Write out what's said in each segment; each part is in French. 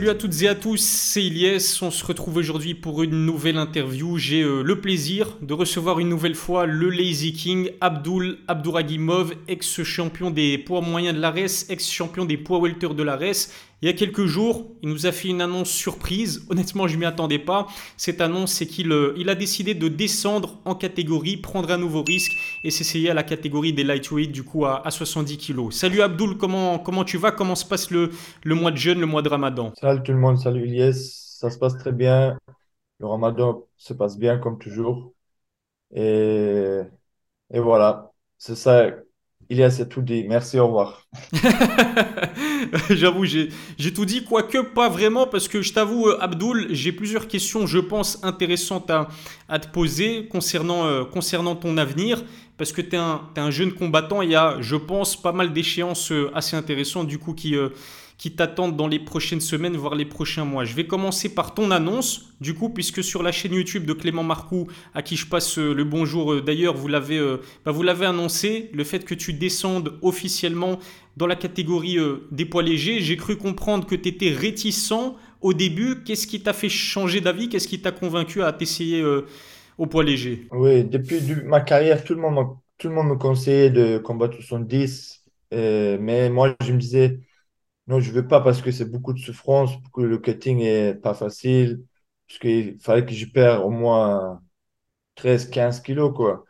Salut à toutes et à tous, c'est Ilyes. On se retrouve aujourd'hui pour une nouvelle interview. J'ai euh, le plaisir de recevoir une nouvelle fois le Lazy King, Abdul Abdouragimov, ex-champion des poids moyens de l'ARES, ex-champion des poids welter de l'ARES. Il y a quelques jours, il nous a fait une annonce surprise. Honnêtement, je ne m'y attendais pas. Cette annonce, c'est qu'il euh, a décidé de descendre en catégorie, prendre un nouveau risque et s'essayer à la catégorie des lightweight, du coup à, 70 kg. Salut Abdul, comment, comment tu vas? Comment se passe le, le mois de jeûne, le mois de ramadan? Salut tout le monde, salut Ilyes. Ça se passe très bien. Le ramadan se passe bien comme toujours. Et, et voilà, c'est ça. Ilyes a tout dit. Merci, au revoir. J'avoue, j'ai tout dit, quoique pas vraiment, parce que je t'avoue, euh, Abdul, j'ai plusieurs questions, je pense, intéressantes à, te poser concernant, euh, concernant ton avenir, parce que tu es, es, un jeune combattant, il y a, je pense, pas mal d'échéances euh, assez intéressantes, du coup, qui, qui t'attendent dans les prochaines semaines, voire les prochains mois. Je vais commencer par ton annonce, du coup, puisque sur la chaîne YouTube de Clément Marcoux, à qui je passe euh, le bonjour euh, d'ailleurs, vous l'avez euh, bah, annoncé, le fait que tu descendes officiellement dans la catégorie des poids légers. J'ai cru comprendre que tu étais réticent au début. Qu'est-ce qui t'a fait changer d'avis? Qu'est-ce qui t'a convaincu à t'essayer au poids léger? Oui, depuis ma carrière, tout le monde, tout le monde me conseillait de combattre 70. mais moi, je me disais non, je veux pas parce que c'est beaucoup de souffrance, que le cutting est pas facile, parce qu'il fallait que je perde au moins 13, 15 kilos, quoi.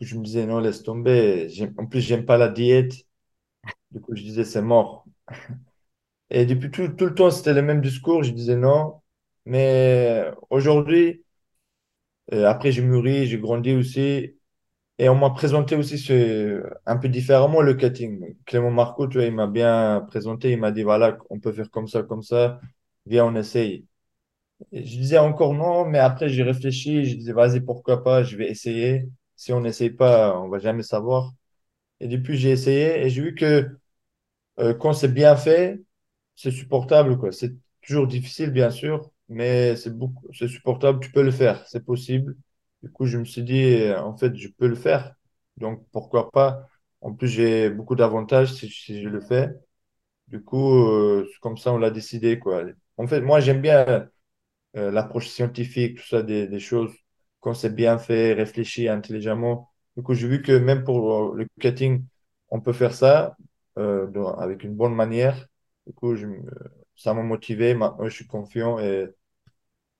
Je me disais, non, laisse tomber. En plus, j'aime pas la diète. Du coup, je disais, c'est mort. Et depuis tout, tout le temps, c'était le même discours. Je disais non. Mais aujourd'hui, euh, après, j'ai mûri, j'ai grandi aussi. Et on m'a présenté aussi un peu différemment le cutting. Clément Marco, tu vois, il m'a bien présenté. Il m'a dit, voilà, on peut faire comme ça, comme ça. Viens, on essaye. Je disais encore non, mais après, j'ai réfléchi. Je disais, vas-y, pourquoi pas, je vais essayer. Si on n'essaye pas, on va jamais savoir. Et depuis, j'ai essayé et j'ai vu que euh, quand c'est bien fait, c'est supportable, quoi. C'est toujours difficile, bien sûr, mais c'est beaucoup, c'est supportable. Tu peux le faire, c'est possible. Du coup, je me suis dit, euh, en fait, je peux le faire. Donc, pourquoi pas? En plus, j'ai beaucoup d'avantages si, je le fais. Du coup, euh, comme ça, on l'a décidé, quoi. En fait, moi, j'aime bien euh, l'approche scientifique, tout ça, des, choses, quand c'est bien fait, réfléchi intelligemment. Du coup, j'ai vu que même pour le cutting, on peut faire ça avec une bonne manière. Du coup, je, ça m'a motivé. Maintenant, je suis confiant et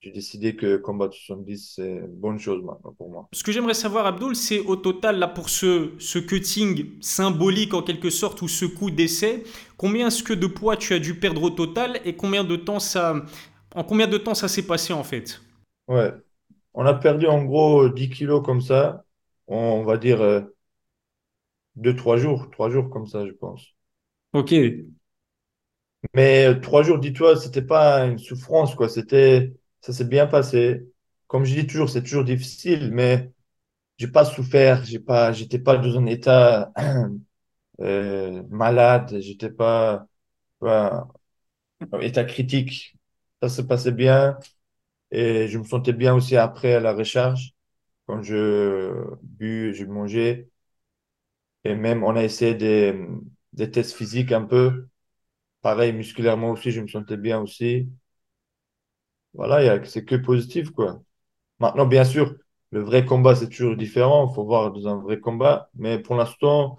j'ai décidé que combat 70, c'est une bonne chose maintenant pour moi. Ce que j'aimerais savoir, Abdul, c'est au total, là, pour ce, ce cutting symbolique en quelque sorte, ou ce coup d'essai, combien est-ce que de poids tu as dû perdre au total et combien de temps ça, en combien de temps ça s'est passé en fait? Ouais, on a perdu en gros 10 kilos comme ça, on va dire 2-3 euh, jours, 3 jours comme ça, je pense. Ok. Mais 3 jours, dis-toi, c'était pas une souffrance, quoi, c'était ça s'est bien passé. Comme je dis toujours, c'est toujours difficile, mais j'ai pas souffert, j'ai pas, j'étais pas dans un état euh, malade, j'étais pas, pas état critique. Ça se passait bien et je me sentais bien aussi après à la recharge quand je bu, je mangeais et même on a essayé des, des tests physiques un peu. Pareil, musculairement aussi, je me sentais bien aussi voilà, c'est que positif, quoi. Maintenant, bien sûr, le vrai combat, c'est toujours différent. Il faut voir dans un vrai combat. Mais pour l'instant,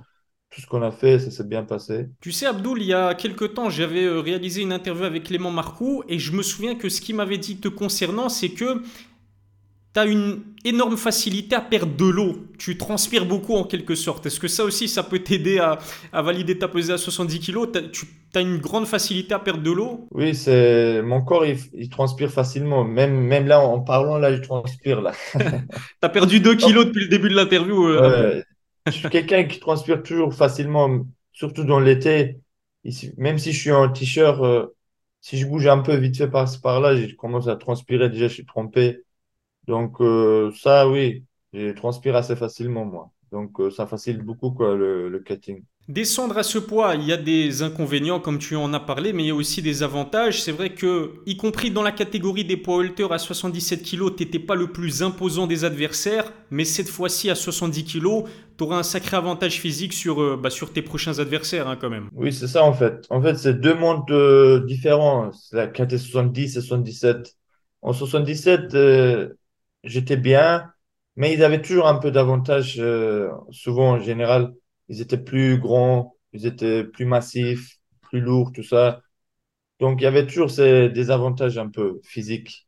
tout ce qu'on a fait, ça s'est bien passé. Tu sais, Abdoul, il y a quelques temps, j'avais euh, réalisé une interview avec Clément Marcoux et je me souviens que ce qu'il m'avait dit te concernant, c'est que tu as une énorme facilité à perdre de l'eau. Tu transpires beaucoup en quelque sorte. Est-ce que ça aussi, ça peut t'aider à, valider ta pesée à 70 kg Tu as une grande facilité à perdre de l'eau Oui, c'est mon corps, il, transpire facilement. Même, même là, en parlant, là, je transpire. là. tu as perdu 2 kg depuis le début de l'interview. Euh, je suis quelqu'un qui transpire toujours facilement, surtout dans l'été. Même si je suis en t-shirt, euh, si je bouge un peu vite fait par, par là, je commence à transpirer. Déjà, je suis trompé. Donc, euh, ça, oui, je transpire assez facilement, moi. Donc, ça facilite beaucoup quoi, le, le cutting. Descendre à ce poids, il y a des inconvénients comme tu en as parlé, mais il y a aussi des avantages. C'est vrai que, y compris dans la catégorie des poids welter à 77 kg, t'étais pas le plus imposant des adversaires, mais cette fois-ci à 70 kg, tu auras un sacré avantage physique sur, euh, bah, sur tes prochains adversaires hein, quand même. Oui, c'est ça en fait. En fait, c'est deux mondes euh, différents. La catégorie 70 et 77. En 77, euh, j'étais bien, mais ils avaient toujours un peu d'avantage, souvent en général ils étaient plus grands, ils étaient plus massifs, plus lourds, tout ça. Donc, il y avait toujours ces désavantages un peu physiques.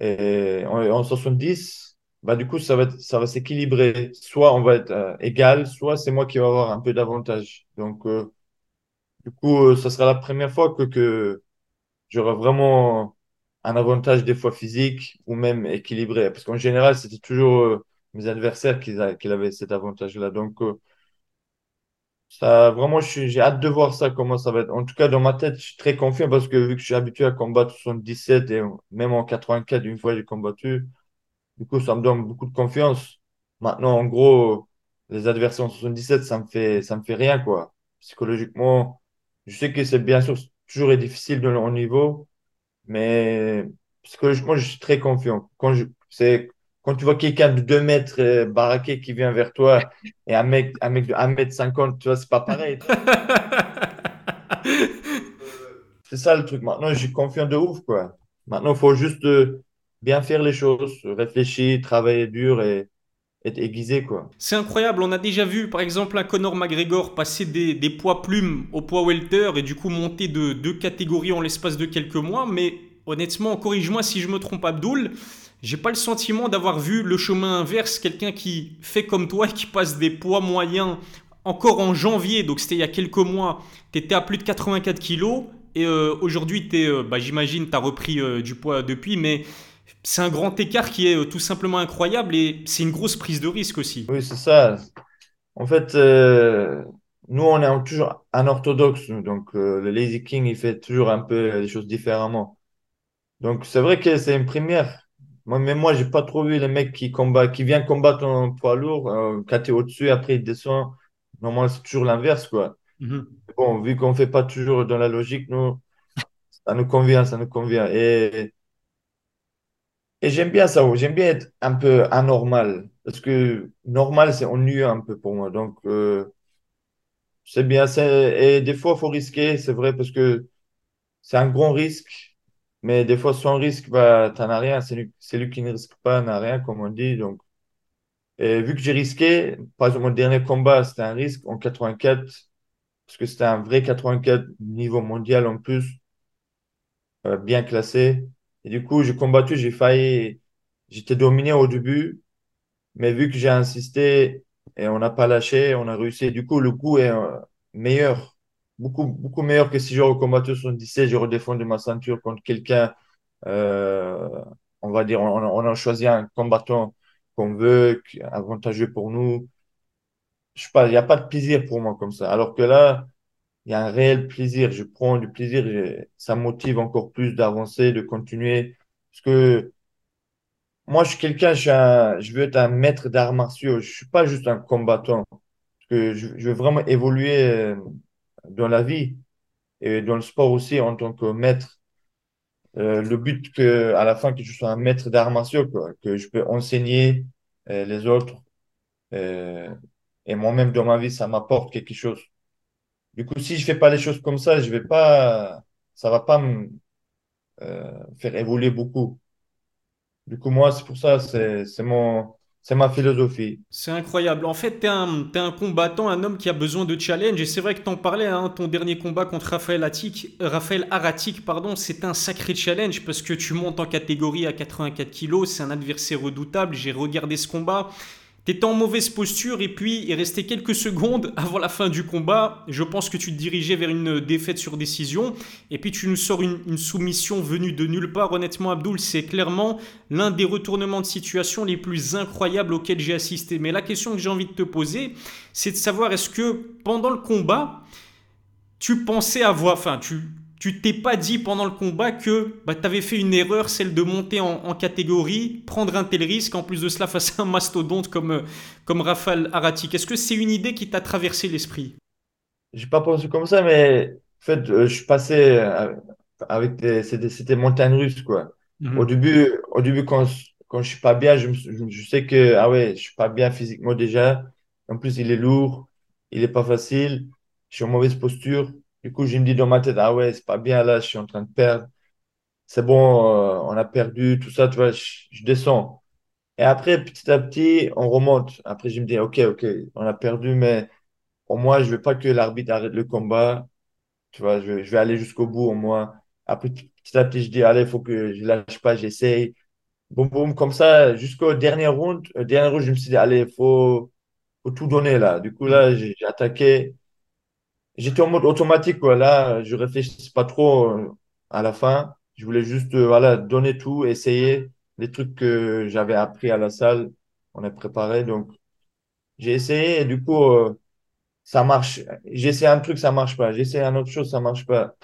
Et en, 70, bah, du coup, ça va, ça va s'équilibrer. Soit on va être euh, égal, soit c'est moi qui vais avoir un peu d'avantage. Donc, euh, du coup, euh, ça sera la première fois que, que j'aurai vraiment un avantage des fois physique ou même équilibré. Parce qu'en général, c'était toujours mes adversaires qui, qui avaient cet avantage-là. Donc, ça, vraiment, j'ai hâte de voir ça, comment ça va être. En tout cas, dans ma tête, je suis très confiant parce que vu que je suis habitué à combattre 77 et même en 84, une fois j'ai combattu, du coup, ça me donne beaucoup de confiance. Maintenant, en gros, les adversaires en 77, ça me fait, ça me fait rien, quoi. Psychologiquement, je sais que c'est bien sûr toujours difficile de leur niveau, mais psychologiquement, je suis très confiant. Quand je, c'est, quand tu vois quelqu'un de 2 mètres euh, baraqué qui vient vers toi et un mec, un mec de 1 mètre 50, tu vois, c'est pas pareil. c'est ça le truc. Maintenant, je suis confiant de ouf, quoi. Maintenant, il faut juste euh, bien faire les choses, réfléchir, travailler dur et être aiguisé, quoi. C'est incroyable. On a déjà vu, par exemple, un Conor McGregor passer des, des poids plumes au poids welter et du coup monter de deux catégories en l'espace de quelques mois. Mais honnêtement, corrige-moi si je me trompe, Abdoul j'ai pas le sentiment d'avoir vu le chemin inverse, quelqu'un qui fait comme toi, qui passe des poids moyens encore en janvier, donc c'était il y a quelques mois, tu étais à plus de 84 kilos et euh, aujourd'hui, euh, bah, j'imagine, tu as repris euh, du poids depuis, mais c'est un grand écart qui est tout simplement incroyable et c'est une grosse prise de risque aussi. Oui, c'est ça. En fait, nous, on est toujours orthodoxe, donc le Lazy King, il fait toujours un peu les choses différemment. Donc, c'est vrai que c'est une première. Moi, mais moi, j'ai pas trop vu les mecs qui combattent, qui viennent combattre en poids lourd, euh, quand tu es au-dessus, après il descend. Normalement, c'est toujours l'inverse, quoi. Mhm. Bon, vu qu'on fait pas toujours dans la logique, nous, ça nous convient, ça nous convient. Et, et j'aime bien ça, j'aime bien être un peu anormal. Parce que normal, c'est ennuyeux un peu pour moi. Donc, euh, c'est bien. Et des fois, il faut risquer, c'est vrai, parce que c'est un grand risque. Mais des fois, sans risque, bah, tu n'en as rien. C'est lui, qui ne risque pas n'a rien, comme on dit. Donc, et vu que j'ai risqué, par exemple, mon dernier combat, c'était un risque en 84, parce que c'était un vrai 84 niveau mondial en plus, euh, bien classé. Et du coup, j'ai combattu, j'ai failli, j'étais dominé au début, mais vu que j'ai insisté et on n'a pas lâché, on a réussi. Du coup, le coup est euh, meilleur beaucoup, beaucoup meilleur que si j'aurais combattu 77, j'aurais défendu ma ceinture contre quelqu'un, euh, on va dire, on, on, a choisi un combattant qu'on veut, avantageux pour nous. Je sais pas, il n'y a pas de plaisir pour moi comme ça. Alors que là, il y a un réel plaisir. Je prends du plaisir. ça motive encore plus d'avancer, de continuer. Parce que moi, je suis quelqu'un, je, je veux être un maître d'arts martiaux. Je suis pas juste un combattant. Que je, je veux vraiment évoluer euh, dans la vie et dans le sport aussi en tant que maître. Euh, le but que à la fin que je sois un maître d'arts martiaux, que je peux enseigner euh, les autres euh, et moi-même dans ma vie, ça m'apporte quelque chose. Du coup, si je fais pas les choses comme ça, je vais pas, ça va pas me faire évoluer beaucoup. Du coup, moi, c'est pour ça, c'est mon, c'est ma philosophie. C'est incroyable. En fait, tu es, un combattant, un homme qui a besoin de challenge. Et c'est vrai que tu en parlais, hein, ton dernier combat contre Raphaël, Attic, Raphaël Aratic, pardon, c'est un sacré challenge parce que tu montes en catégorie à 84 kg. C'est un adversaire redoutable. J'ai regardé ce combat. T'étais en mauvaise posture et puis il restait quelques secondes avant la fin du combat. Je pense que tu te dirigeais vers une défaite sur décision et puis tu nous sors une, soumission venue de nulle part. Honnêtement, Abdul, c'est clairement l'un des retournements de situation les plus incroyables auxquels j'ai assisté. Mais la question que j'ai envie de te poser, c'est de savoir est-ce que pendant le combat, tu pensais avoir, enfin, tu, tu t'es pas dit pendant le combat que bah, tu avais fait une erreur, celle de monter en, catégorie, prendre un tel risque, en plus de cela face à un mastodonte comme, comme Raphaël Aratik. Est-ce que c'est une idée qui t'a traversé l'esprit? J'ai pas pensé comme ça, mais en fait, euh, je suis passé euh, avec des, c'était, c'était montagne russe, quoi. Au Mhm. début, au début quand, quand je suis pas bien, je, je sais que, ah ouais, je suis pas bien physiquement déjà. En plus, il est lourd, il est pas facile, je suis en mauvaise posture. Du coup, je me dis dans ma tête, ah ouais, c'est pas bien là, je suis en train de perdre. C'est bon, euh, on a perdu, tout ça, tu vois, je, descends. Et après, petit à petit, on remonte. Après, je me dis, ok, ok, on a perdu, mais au moins, je veux pas que l'arbitre arrête le combat. Tu vois, je, vais aller jusqu'au bout au moins. Après, petit à petit, je dis, allez, il faut que je lâche pas, j'essaye. Boum, boum, comme ça, jusqu'au dernier round. Au dernier round, je me suis dit, allez, il faut, faut tout donner là. Du coup, là, j'ai attaqué. J'étais en mode automatique, quoi. Là, je réfléchissais pas trop euh, à la fin. Je voulais juste, euh, voilà, donner tout, essayer les trucs que j'avais appris à la salle. On a préparé. Donc, j'ai essayé et du coup, euh, ça marche. J'essaie un truc, ça marche pas. J'essaie un autre chose, ça marche pas.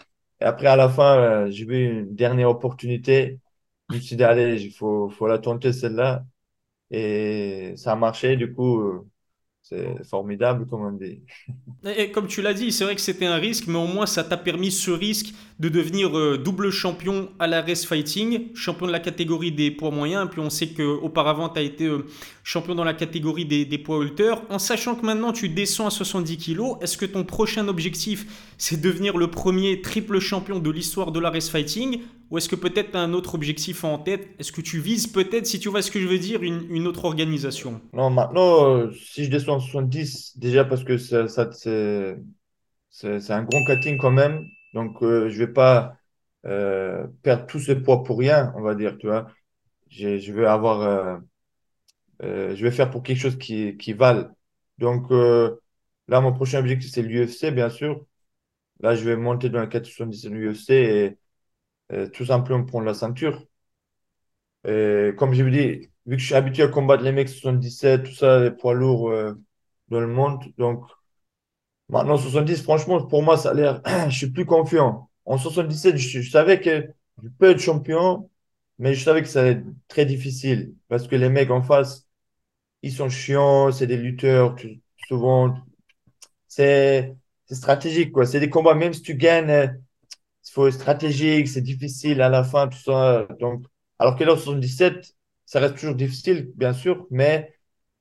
Et après, à la fin, j'ai vu une dernière opportunité. Je me suis dit, allez, il faut, faut la tenter celle-là. Et ça a marché. Du coup, c'est formidable, comme on dit. Et comme tu l'as dit, c'est vrai que c'était un risque, mais au moins ça t'a permis ce risque de devenir euh, double champion à la Race Fighting, champion de la catégorie des poids moyens. Puis on sait qu'auparavant tu as été euh, champion dans la catégorie des, des poids welter. En sachant que maintenant tu descends à 70 kilos, est-ce que ton prochain objectif c'est devenir le premier triple champion de l'histoire de la Race Fighting? Ou est-ce que peut-être tu as un autre objectif en tête? Est-ce que tu vises peut-être, si tu vois ce que je veux dire, une, autre organisation? Non, maintenant, euh, si je descends à 70, déjà parce que ça, c'est, un grand cutting quand même. Donc, euh, je vais pas euh, perdre tout ce poids pour rien, on va dire, tu vois. Je vais avoir, euh, je vais faire pour quelque chose qui, qui vale. Donc, là, mon prochain objectif, c'est l'UFC, bien sûr. Là, je vais monter dans la 470 de l'UFC et, tout simplement prendre la ceinture. Comme je vous dis, vu que je suis habitué à combattre les mecs 77, tout ça, les poids lourds euh, dans le monde, donc maintenant 70, franchement, pour moi, ça a l'air, je suis plus confiant. En 77, je, je savais que je peux être champion, mais je savais que ça allait être très difficile parce que les mecs en face, ils sont chiants, c'est des lutteurs, souvent, c'est stratégique, quoi. C'est des combats, même si tu gagnes. Il faut être stratégique, c'est difficile à la fin, tout ça. Donc, alors que là, 77, ça reste toujours difficile, bien sûr, mais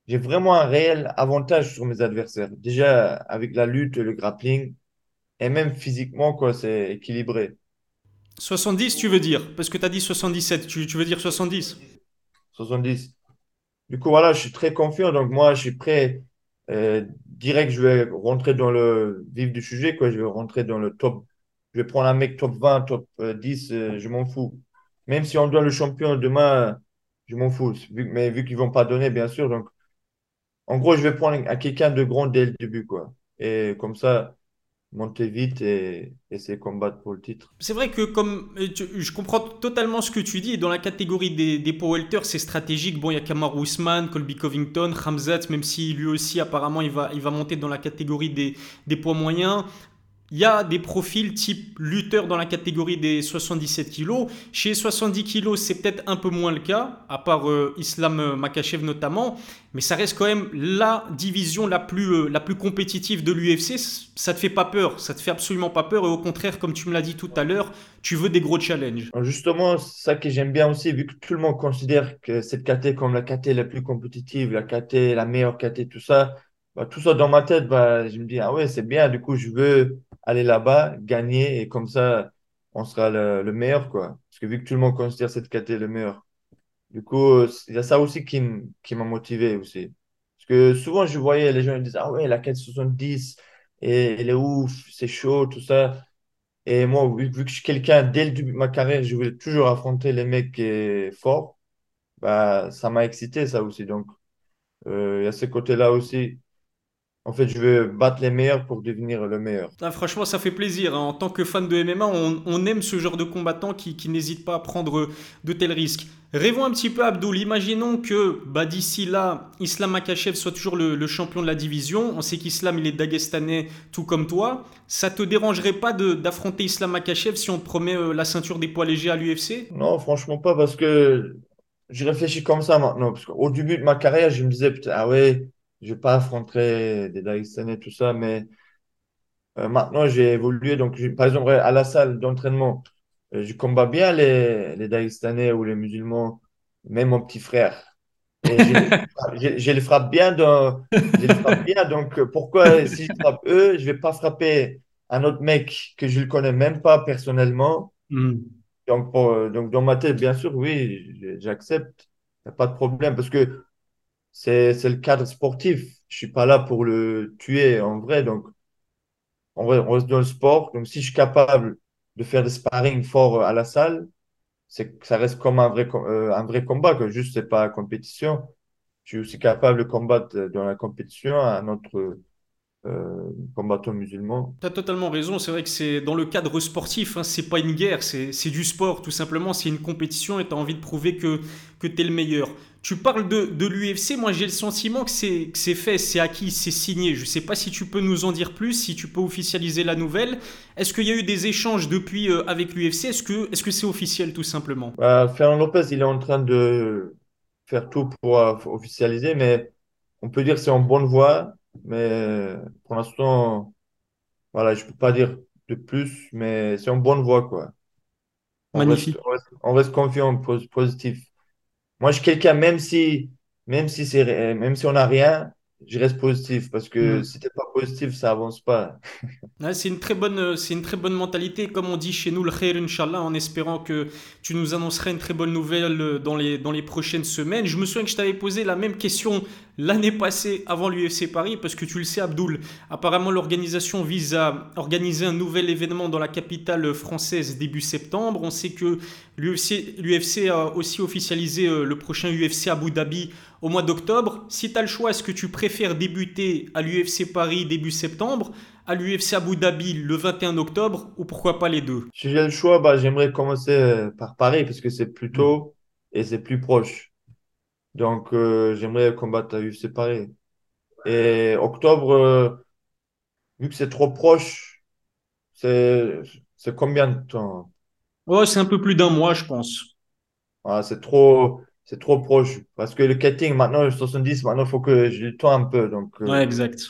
j'ai vraiment un réel avantage sur mes adversaires. Déjà, avec la lutte, le grappling, et même physiquement, quoi, c'est équilibré. 70, tu veux dire? Parce que tu as dit 77, tu, tu veux dire 70 70. Du coup, voilà, je suis très confiant. Donc, moi, je suis prêt. Euh, direct, je vais rentrer dans le vif du sujet, quoi. Je vais rentrer dans le top. Je vais prendre un mec top 20, top euh, 10, euh, je m'en fous. Même si on doit le champion demain, je m'en fous. Mais vu qu'ils vont pas donner, bien sûr. Donc, en gros, je vais prendre quelqu'un de grand dès le début, quoi. Et comme ça, monter vite et essayer de combattre pour le titre. C'est vrai que comme euh, je comprends totalement ce que tu dis, dans la catégorie des, des power welter, c'est stratégique. Bon, il y a Kamaru Usman, Colby Covington, Ramzat, même si lui aussi apparemment il va, il va monter dans la catégorie des, des poids moyens. Il y a des profils type lutteur dans la catégorie des 77 kilos. Chez 70 kilos, c'est peut-être un peu moins le cas, à part euh, Islam Makachev notamment. Mais ça reste quand même la division la plus, euh, la plus compétitive de l'UFC. Ça te fait pas peur, ça te fait absolument pas peur. Et au contraire, comme tu me l'as dit tout à l'heure, tu veux des gros challenges. Justement, ça que j'aime bien aussi, vu que tout le monde considère que cette KT comme la KT la plus compétitive, la KT, la meilleure KT, tout ça, bah, tout ça dans ma tête, bah, je me dis, ah ouais, c'est bien, du coup, je veux aller là-bas, gagner, et comme ça, on sera le, le meilleur, quoi. Parce que vu que tout le monde considère cette KT le meilleur. Du coup, euh, il y a ça aussi qui, qui m'a motivé aussi. Parce que souvent, je voyais les gens ils disent, ah ouais, la KT 70, et, elle est ouf, c'est chaud, tout ça. Et moi, vu, que je suis quelqu'un, dès le début de ma carrière, je voulais toujours affronter les mecs forts, bah, ça m'a excité, ça aussi. Donc, euh, il y a ce côté-là aussi. En fait, je veux battre les meilleurs pour devenir le meilleur. Ah, franchement, ça fait plaisir. hein. En tant que fan de MMA, on, on aime ce genre de combattant qui, qui n'hésite pas à prendre de tels risques. Rêvons un petit peu, Abdul. Imaginons que bah, d'ici là, Islam Makachev soit toujours le, le champion de la division. On sait qu'Islam, il est dagestanais, tout comme toi. Ça te dérangerait pas d'affronter Islam Makachev si on te promet euh, la ceinture des poids légers à l'UFC Non, franchement pas, parce que je réfléchis comme ça maintenant. Parce qu'au début de ma carrière, je me disais, putain, ah ouais, je vais pas affronter des Dagestanais, tout ça, mais Euh, maintenant, j'ai évolué. Donc, par exemple, à la salle d'entraînement, euh, je combats bien les, les Dagestanais ou les musulmans, même mon petit frère. Et je, les je- je les frappe bien. Dans, je les frappe bien. Donc, pourquoi, si je frappe eux, je vais pas frapper un autre mec que je ne connais même pas personnellement? Hmm. Donc, pour- euh, donc, dans ma tête, bien sûr, oui, j'accepte. Il n'y a pas de problème parce que c'est, le cadre sportif. Je suis pas là pour le tuer en vrai. Donc, on reste, dans le sport. Donc, si je suis capable de faire des sparring forts euh, à la salle, c'est ça reste comme un vrai, euh, un vrai combat, que juste, c'est pas compétition. Je suis aussi capable de combattre euh, dans la compétition un autre euh, combattant musulman. T'as totalement raison, c'est vrai que c'est dans le cadre sportif, hein, c'est pas une guerre, c'est c'est du sport, tout simplement, c'est une compétition et t'as envie de prouver que, que t'es le meilleur. Tu parles de, de l'UFC, moi j'ai le sentiment que c'est c'est fait, c'est acquis, c'est signé. Je sais pas si tu peux nous en dire plus, si tu peux officialiser la nouvelle. Est-ce qu'il y a eu des échanges depuis euh, avec l'UFC Est-ce que est-ce que c'est officiel tout simplement? Euh, Fernand Lopez, il est en train de faire tout pour euh, officialiser, mais on peut dire que c'est en bonne voie. Mais pour l'instant, voilà, je peux pas dire de plus, mais c'est en bonne voie, quoi. On reste, Magnifique. on reste, on reste confiant, pos- positif. Moi, je suis quelqu'un, même si, même si c'est, même si on n'a rien, je reste positif parce que Hmm. si t'es pas positif, ça avance pas. Ouais, c'est une très bonne, c'est une très bonne mentalité, comme on dit chez nous, le khair, Inch'Allah, en espérant que tu nous annoncerais une très bonne nouvelle euh, dans les, dans les prochaines semaines. Je me souviens que je t'avais posé la même question l'année passée avant l'UFC Paris, parce que tu le sais, Abdoul, apparemment l'organisation vise à organiser un nouvel événement dans la capitale française début septembre. On sait que l'UFC, a aussi officialisé euh, le prochain UFC Abu Dhabi au mois d'octobre. Si tu as le choix, est-ce que tu préfères débuter à l'UFC Paris début septembre à l'UFC Abu Dhabi le 21 octobre ou pourquoi pas les deux? Si j'ai le choix, bah, j'aimerais commencer euh, par Paris parce que c'est plus tôt et c'est plus proche. Donc, euh, j'aimerais combattre à UFC Paris. Et octobre, euh, vu que c'est trop proche, c'est combien de temps? Oh, c'est un peu plus d'un mois, je pense. Ah, c'est trop, c'est trop proche. Parce que le cutting, maintenant, le 70, maintenant, il faut que j'ai le un peu. Donc, Ouais, euh, exact.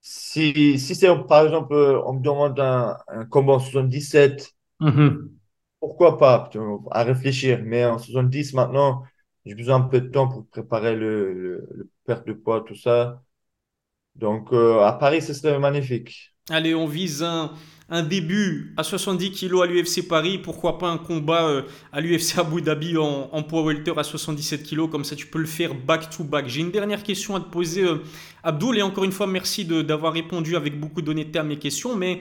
si, si c'est, par exemple, on me demande un, un combat en 77, Mhm. pourquoi pas? À réfléchir. Mais en 70, maintenant, j'ai besoin un peu de temps pour préparer le, perte de poids, tout ça. Donc, euh, à Paris, ce serait magnifique. Allez, on vise un, début à 70 kilos à l'UFC Paris. Pourquoi pas un combat euh, à l'UFC Abu Dhabi en, poids welter à 77 kilos. Comme ça, tu peux le faire back to back. J'ai une dernière question à te poser, euh, Abdoul. Et encore une fois, merci d'avoir répondu avec beaucoup d'honnêteté à mes questions. Mais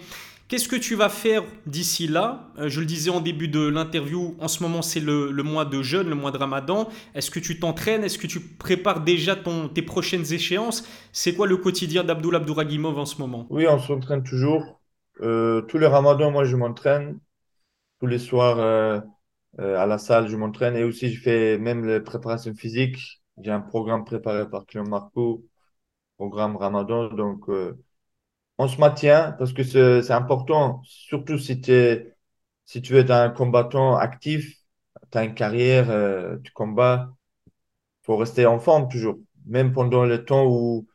qu'est-ce que tu vas faire d'ici là? Euh, Je le disais en début de l'interview. En ce moment, c'est le, mois de jeûne, le mois de Ramadan. Est-ce que tu t'entraînes? Est-ce que tu prépares déjà ton, tes prochaines échéances? C'est quoi le quotidien d'Abdoul Abdouragimov en ce moment? Oui, on s'entraîne toujours. Euh, tous les ramadans, moi, je m'entraîne. Tous les soirs, euh, à la salle, je m'entraîne. Et aussi, je fais même les préparations physiques. J'ai un programme préparé par Clément Marco, programme Ramadan. Donc, on se maintient parce que c'est important, surtout si, t'es- si tu es un combattant actif, tu as une carrière, euh, tu combats, il faut rester en forme toujours. Même pendant le temps où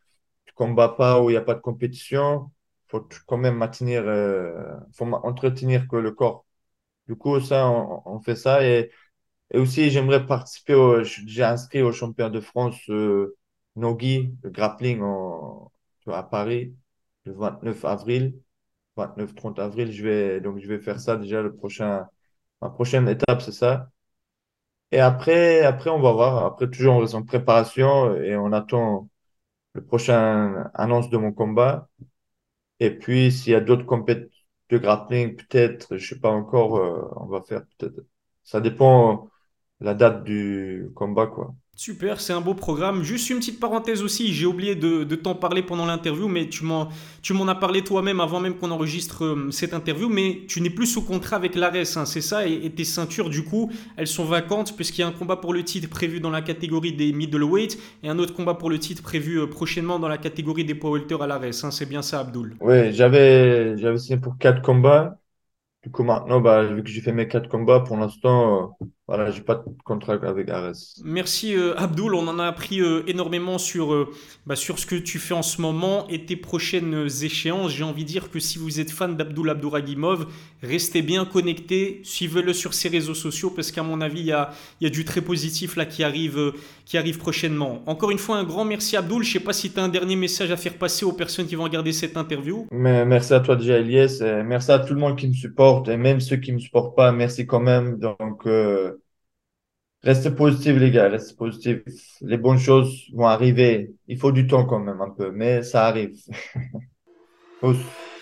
tu combats pas, où il n'y a pas de compétition, faut quand même maintenir, euh, faut entretenir que le corps. Du coup, ça, on, fait ça. Et, et aussi, j'aimerais participer j'ai inscrit au championnat de France euh, Nogi, le grappling à Paris, le 29 avril. 29-30 avril, je vais, donc je vais faire ça déjà le prochain, ma prochaine étape, c'est ça. Et après, après, on va voir. Après, toujours, on reste en préparation et on attend le prochain annonce de mon combat. Et puis, s'il y a d'autres compétitions de grappling, peut-être, je sais pas encore, euh, on va faire peut-être. Ça dépend la date du combat, quoi. Super, c'est un beau programme. Juste une petite parenthèse aussi, j'ai oublié de, t'en parler pendant l'interview, mais tu m'en, as parlé toi-même avant même qu'on enregistre euh, cette interview, mais tu n'es plus sous contrat avec l'ARES, hein, c'est ça, et, tes ceintures, du coup, elles sont vacantes, puisqu'il y a un combat pour le titre prévu dans la catégorie des middleweight, et un autre combat pour le titre prévu euh, prochainement dans la catégorie des poids à l'ARES, hein, c'est bien ça, Abdul. Ouais, j'avais, j'avais signé pour quatre combats. Du coup, maintenant, bah, vu que j'ai fait mes quatre combats, pour l'instant, euh, voilà, j'ai pas de contrat avec Ares. Merci euh, Abdoul, on en a appris euh, énormément sur, euh, bah, sur ce que tu fais en ce moment et tes prochaines échéances. J'ai envie de dire que si vous êtes fan d'Abdoul Abdouragimov, restez bien connectés, suivez-le sur ses réseaux sociaux parce qu'à mon avis, il y a, il y a du très positif là qui arrive, qui arrive prochainement. Encore une fois, un grand merci Abdoul. Je sais pas si tu as un dernier message à faire passer aux personnes qui vont regarder cette interview. Mais merci à toi déjà Elias, merci à tout le monde qui me supporte et même ceux qui me supportent pas, merci quand même. Donc Restez positif, les gars, restez positif. Les bonnes choses vont arriver. Il faut du temps quand même un peu, mais ça arrive.